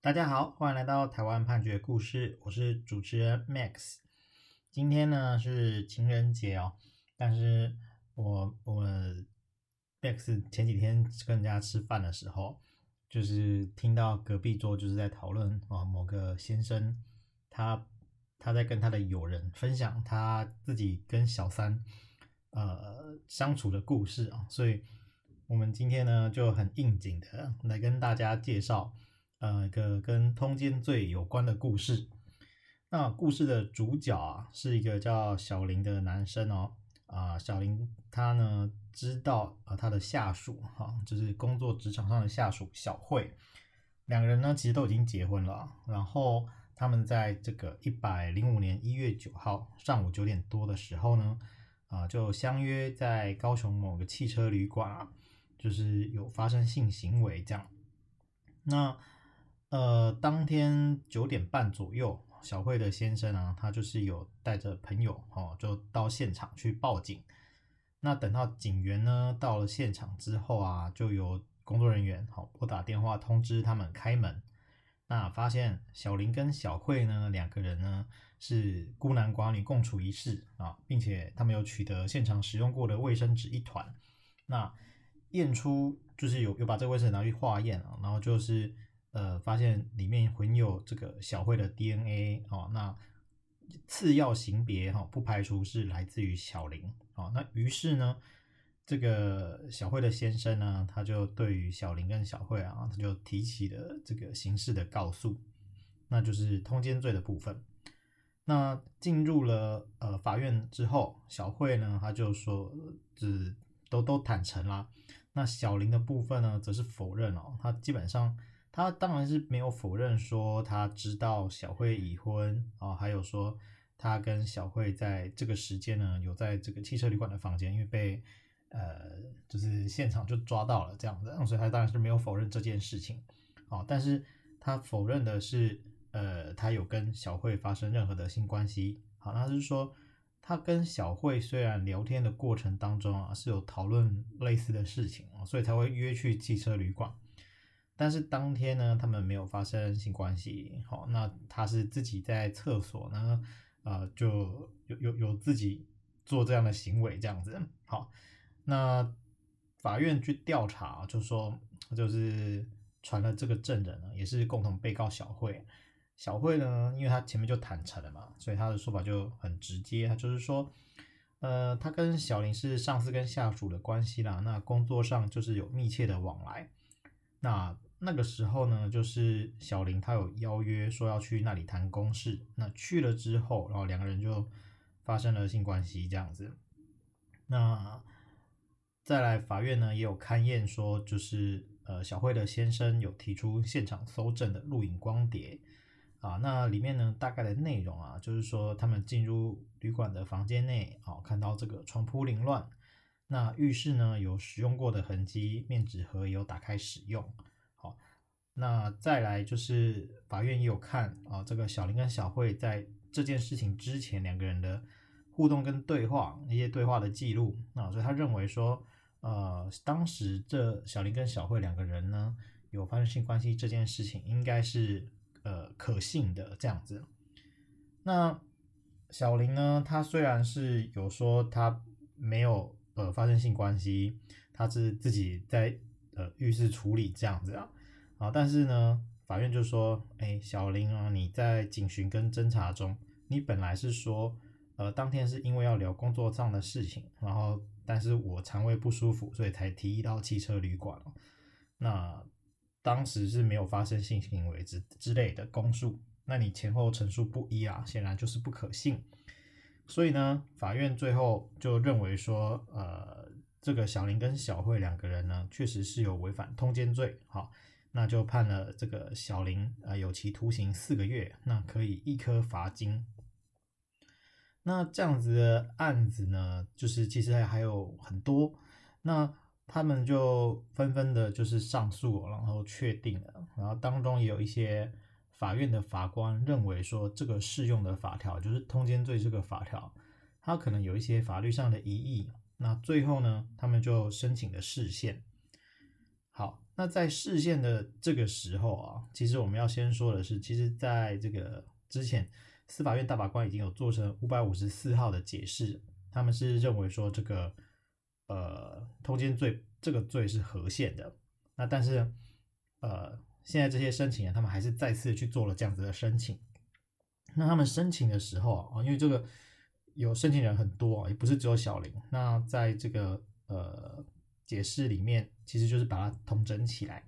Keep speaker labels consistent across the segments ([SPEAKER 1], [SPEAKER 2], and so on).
[SPEAKER 1] 大家好，欢迎来到台湾判决故事，我是主持人 Max。今天呢是情人节哦，但是我我 Max 前几天跟人家吃饭的时候，就是听到隔壁桌就是在讨论啊某个先生，他他在跟他的友人分享他自己跟小三呃相处的故事啊，所以我们今天呢就很应景的来跟大家介绍。呃，一个跟通奸罪有关的故事。那故事的主角啊，是一个叫小林的男生哦。啊、小林他呢知道啊、他的下属哈、就是工作职场上的下属小慧，两个人呢其实都已经结婚了。然后他们在这个一百零五年一月九号上午九点多的时候呢，啊、就相约在高雄某个汽车旅馆啊，就是有发生性行为这样。那呃，当天九点半左右，小慧的先生啊，他就是有带着朋友哦，就到现场去报警。那等到警员呢到了现场之后啊，就有工作人员好拨打电话通知他们开门。那发现小林跟小慧呢两个人呢是孤男寡女共处一室啊，并且他们有取得现场使用过的卫生纸一团。那验出就是有有把这个卫生纸拿去化验啊，然后就是。呃，发现里面混有这个小慧的 DNA 哦，那次要型别哈、哦，不排除是来自于小林哦。那于是呢，这个小慧的先生呢，他就对于小林跟小慧啊，他就提起了这个刑事的告诉，那就是通奸罪的部分。那进入了呃法院之后，小慧呢，他就说只都都坦诚啦。那小林的部分呢，则是否认哦，他基本上。他当然是没有否认说他知道小慧已婚啊，还有说他跟小慧在这个时间呢有在这个汽车旅馆的房间，因为被呃就是现场就抓到了这样子，所以他当然是没有否认这件事情啊。但是他否认的是呃他有跟小慧发生任何的性关系。好，那就是说他跟小慧虽然聊天的过程当中啊是有讨论类似的事情啊，所以才会约去汽车旅馆。但是当天呢，他们没有发生性关系。好，那他是自己在厕所呢，呃，就有有有自己做这样的行为，这样子。好，那法院去调查，就说就是传了这个证人呢，也是共同被告小慧。小慧呢，因为他前面就坦诚了嘛，所以他的说法就很直接，他就是说，呃，他跟小林是上司跟下属的关系啦，那工作上就是有密切的往来，那。那个时候呢，就是小林他有邀约说要去那里谈公事，那去了之后，然后两个人就发生了性关系这样子。那再来法院呢也有勘验说，就是呃小慧的先生有提出现场搜证的录影光碟啊，那里面呢大概的内容啊，就是说他们进入旅馆的房间内啊，看到这个床铺凌乱，那浴室呢有使用过的痕迹，面纸盒有打开使用。那再来就是法院也有看啊，这个小林跟小慧在这件事情之前两个人的互动跟对话，一些对话的记录啊，所以他认为说，呃，当时这小林跟小慧两个人呢有发生性关系这件事情应该是呃可信的这样子。那小林呢，他虽然是有说他没有呃发生性关系，他是自己在呃浴室处理这样子啊。啊，但是呢，法院就说，哎，小林啊，你在警询跟侦查中，你本来是说，呃，当天是因为要聊工作上的事情，然后，但是我肠胃不舒服，所以才提议到汽车旅馆。那当时是没有发生性行为之之类的供述，那你前后陈述不一啊，显然就是不可信。所以呢，法院最后就认为说，呃，这个小林跟小慧两个人呢，确实是有违反通奸罪，好。那就判了这个小林啊有期徒刑四个月，那可以一颗罚金。那这样子的案子呢，就是其实还有很多，那他们就纷纷的就是上诉，然后确定了，然后当中也有一些法院的法官认为说，这个适用的法条就是通奸罪这个法条，它可能有一些法律上的疑义。那最后呢，他们就申请了释宪。好。那在释宪的这个时候啊，其实我们要先说的是，其实在这个之前，司法院大法官已经有做成五百五十四号的解释，他们是认为说这个呃通奸罪这个罪是合宪的。那但是呃现在这些申请人他们还是再次去做了这样子的申请。那他们申请的时候啊，因为这个有申请人很多啊，也不是只有小林。那在这个呃解释里面，其实就是把它统整起来。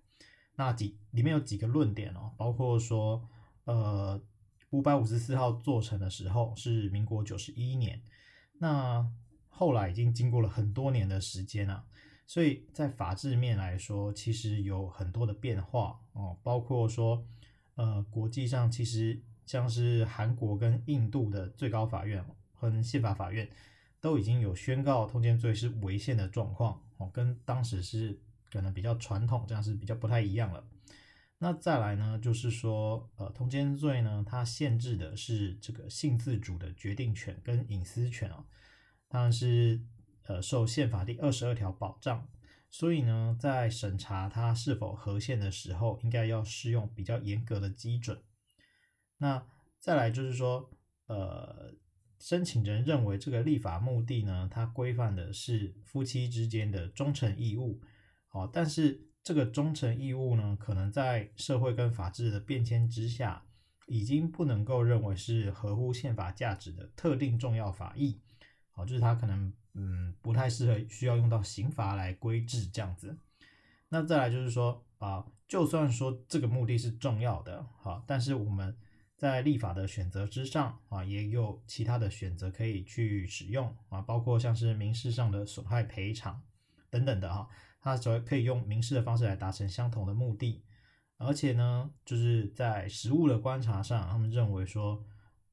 [SPEAKER 1] 那几里面有几个论点哦，包括说呃五百五十四号做成的时候是民国九十一年，那后来已经经过了很多年的时间啊，所以在法制面来说，其实有很多的变化哦，包括说呃国际上其实。像是韩国跟印度的最高法院和宪法法院都已经有宣告通奸罪是违宪的状况哦，跟当时是可能比较传统，这样是比较不太一样了。那再来呢，就是说，呃，通奸罪呢，它限制的是这个性自主的决定权跟隐私权哦，当然是呃受宪法第二十二条保障，所以呢，在审查它是否合宪的时候，应该要适用比较严格的基准。那再来就是说，呃，申请人认为这个立法目的呢，它规范的是夫妻之间的忠诚义务，好，但是这个忠诚义务呢，可能在社会跟法治的变迁之下，已经不能够认为是合乎宪法价值的特定重要法益，好，就是它可能嗯不太适合需要用到刑罚来规制这样子。那再来就是说啊，就算说这个目的是重要的，好，但是我们。在立法的选择之上啊，也有其他的选择可以去使用啊，包括像是民事上的损害赔偿等等的哈，它主要可以用民事的方式来达成相同的目的，而且呢，就是在实务的观察上，他们认为说，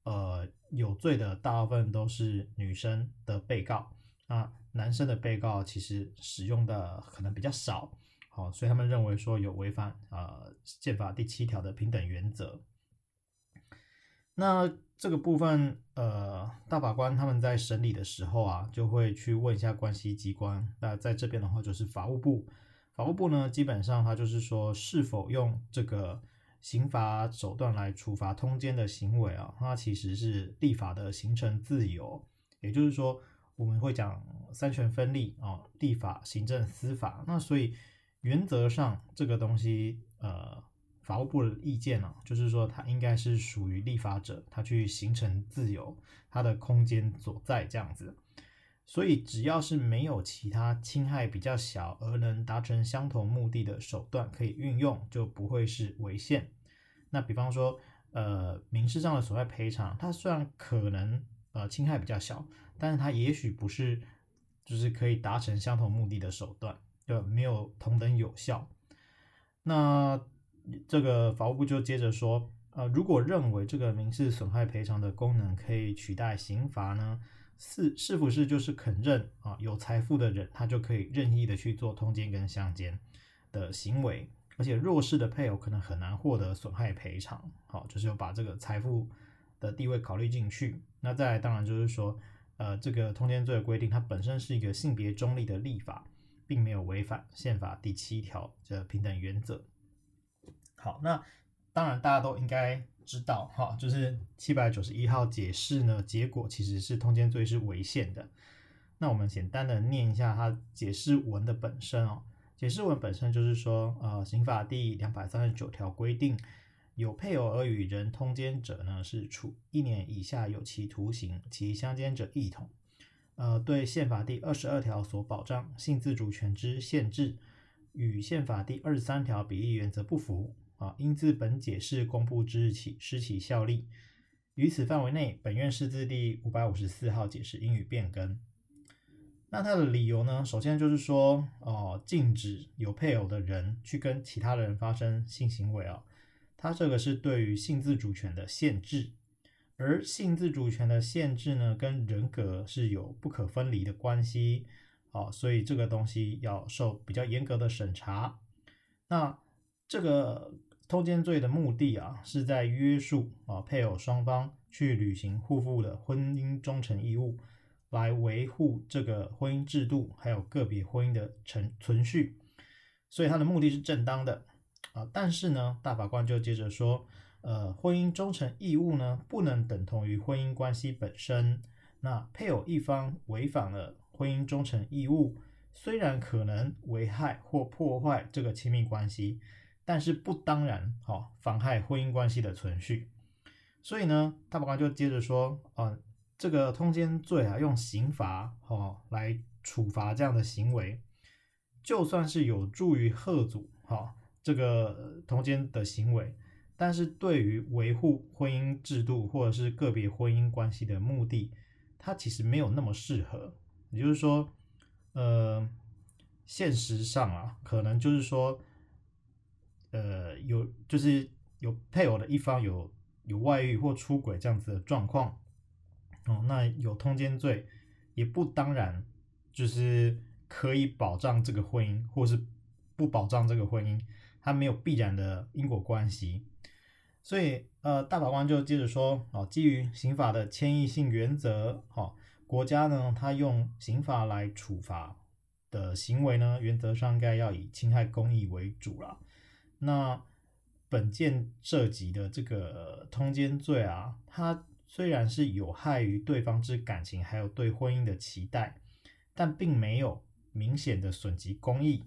[SPEAKER 1] 呃，有罪的大部分都是女生的被告，那男生的被告其实使用的可能比较少，好，所以他们认为说有违反呃宪法第七条的平等原则。那这个部分，呃，大法官他们在审理的时候啊，就会去问一下关系机关。那在这边的话，就是法务部。法务部呢，基本上他就是说，是否用这个刑罚手段来处罚通奸的行为啊，它其实是立法的形成自由。也就是说，我们会讲三权分立啊，立法、行政、司法。那所以原则上，这个东西，呃。法务部的意见呢、啊，就是说它应该是属于立法者，他去形成自由，他的空间所在这样子。所以只要是没有其他侵害比较小而能达成相同目的的手段可以运用，就不会是违宪。那比方说，呃，民事上的损害赔偿，它虽然可能呃侵害比较小，但是它也许不是就是可以达成相同目的的手段，就没有同等有效。那这个法务部就接着说，呃，如果认为这个民事损害赔偿的功能可以取代刑罚呢，是是不是就是肯认啊？有财富的人他就可以任意的去做通奸跟相奸的行为，而且弱势的配偶可能很难获得损害赔偿。好，就是要把这个财富的地位考虑进去。那再，当然就是说，呃，这个通奸罪的规定它本身是一个性别中立的立法，并没有违反宪法第七条的平等原则。好，那当然大家都应该知道哈，就是七百九十一号解释呢，结果其实是通奸罪是违宪的。那我们简单的念一下它解释文的本身哦，解释文本身就是说，呃，刑法第两百三十九条规定，有配偶而与人通奸者呢，是处一年以下有期徒刑，其相奸者一同。呃，对宪法第二十二条所保障性自主权之限制，与宪法第二十三条比例原则不符。啊，应自本解释公布之日起失其效力。于此范围内，本院释字第五百五十四号解释应予变更。那它的理由呢？首先就是说，哦，禁止有配偶的人去跟其他人发生性行为啊。它这个是对于性自主权的限制，而性自主权的限制呢，跟人格是有不可分离的关系。哦，所以这个东西要受比较严格的审查。那这个。偷奸罪的目的啊，是在约束啊配偶双方去履行互负的婚姻忠诚义务，来维护这个婚姻制度，还有个别婚姻的存存续。所以他的目的是正当的啊。但是呢，大法官就接着说，呃，婚姻忠诚义务呢，不能等同于婚姻关系本身。那配偶一方违反了婚姻忠诚义务，虽然可能危害或破坏这个亲密关系，但是不当然好妨害婚姻关系的存续。所以呢，大法官就接着说，啊，这个通奸罪啊，用刑罚哦来处罚这样的行为，就算是有助于吓阻哈这个通奸的行为，但是对于维护婚姻制度或者是个别婚姻关系的目的，它其实没有那么适合。也就是说，呃，现实上啊，可能就是说，呃，有就是有配偶的一方有有外遇或出轨这样子的状况，哦，那有通奸罪，也不当然就是可以保障这个婚姻，或是不保障这个婚姻，它没有必然的因果关系。所以，呃，大法官就接着说，哦，基于刑法的谦抑性原则，哦，国家呢，它用刑法来处罚的行为呢，原则上应该要以侵害公益为主啦。那本件涉及的这个通奸罪啊，它虽然是有害于对方之感情，还有对婚姻的期待，但并没有明显的损及公益。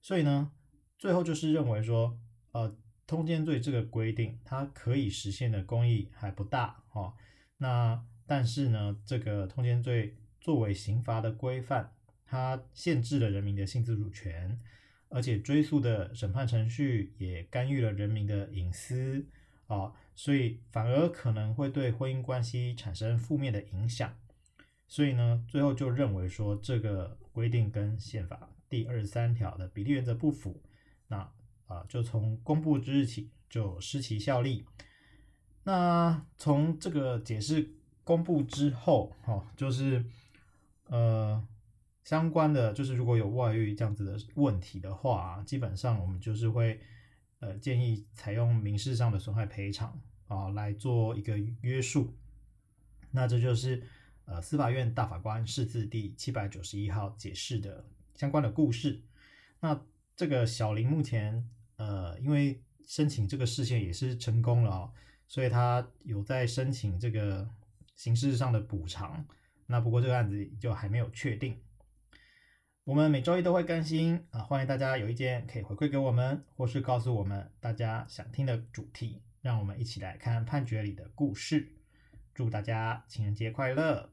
[SPEAKER 1] 所以呢，最后就是认为说，呃。通奸罪这个规定，它可以实现的公益还不大哦。那但是呢，这个通奸罪作为刑罚的规范，它限制了人民的性自主权，而且追诉的审判程序也干预了人民的隐私啊，所以反而可能会对婚姻关系产生负面的影响。所以呢，最后就认为说这个规定跟宪法第二十三条的比例原则不符。那。啊，就从公布之日起就失其效力。那从这个解释公布之后，哈，就是呃相关的，就是如果有外遇这样子的问题的话，基本上我们就是会呃建议采用民事上的损害赔偿啊来做一个约束。那这就是呃司法院大法官释字第七百九十一号解释的相关的故事。那这个小林目前。呃，因为申请这个释宪也是成功了哦，所以他有在申请这个刑事上的补偿。那不过这个案子就还没有确定。我们每周一都会更新啊，欢迎大家有意见可以回馈给我们，或是告诉我们大家想听的主题，让我们一起来看判决里的故事。祝大家情人节快乐！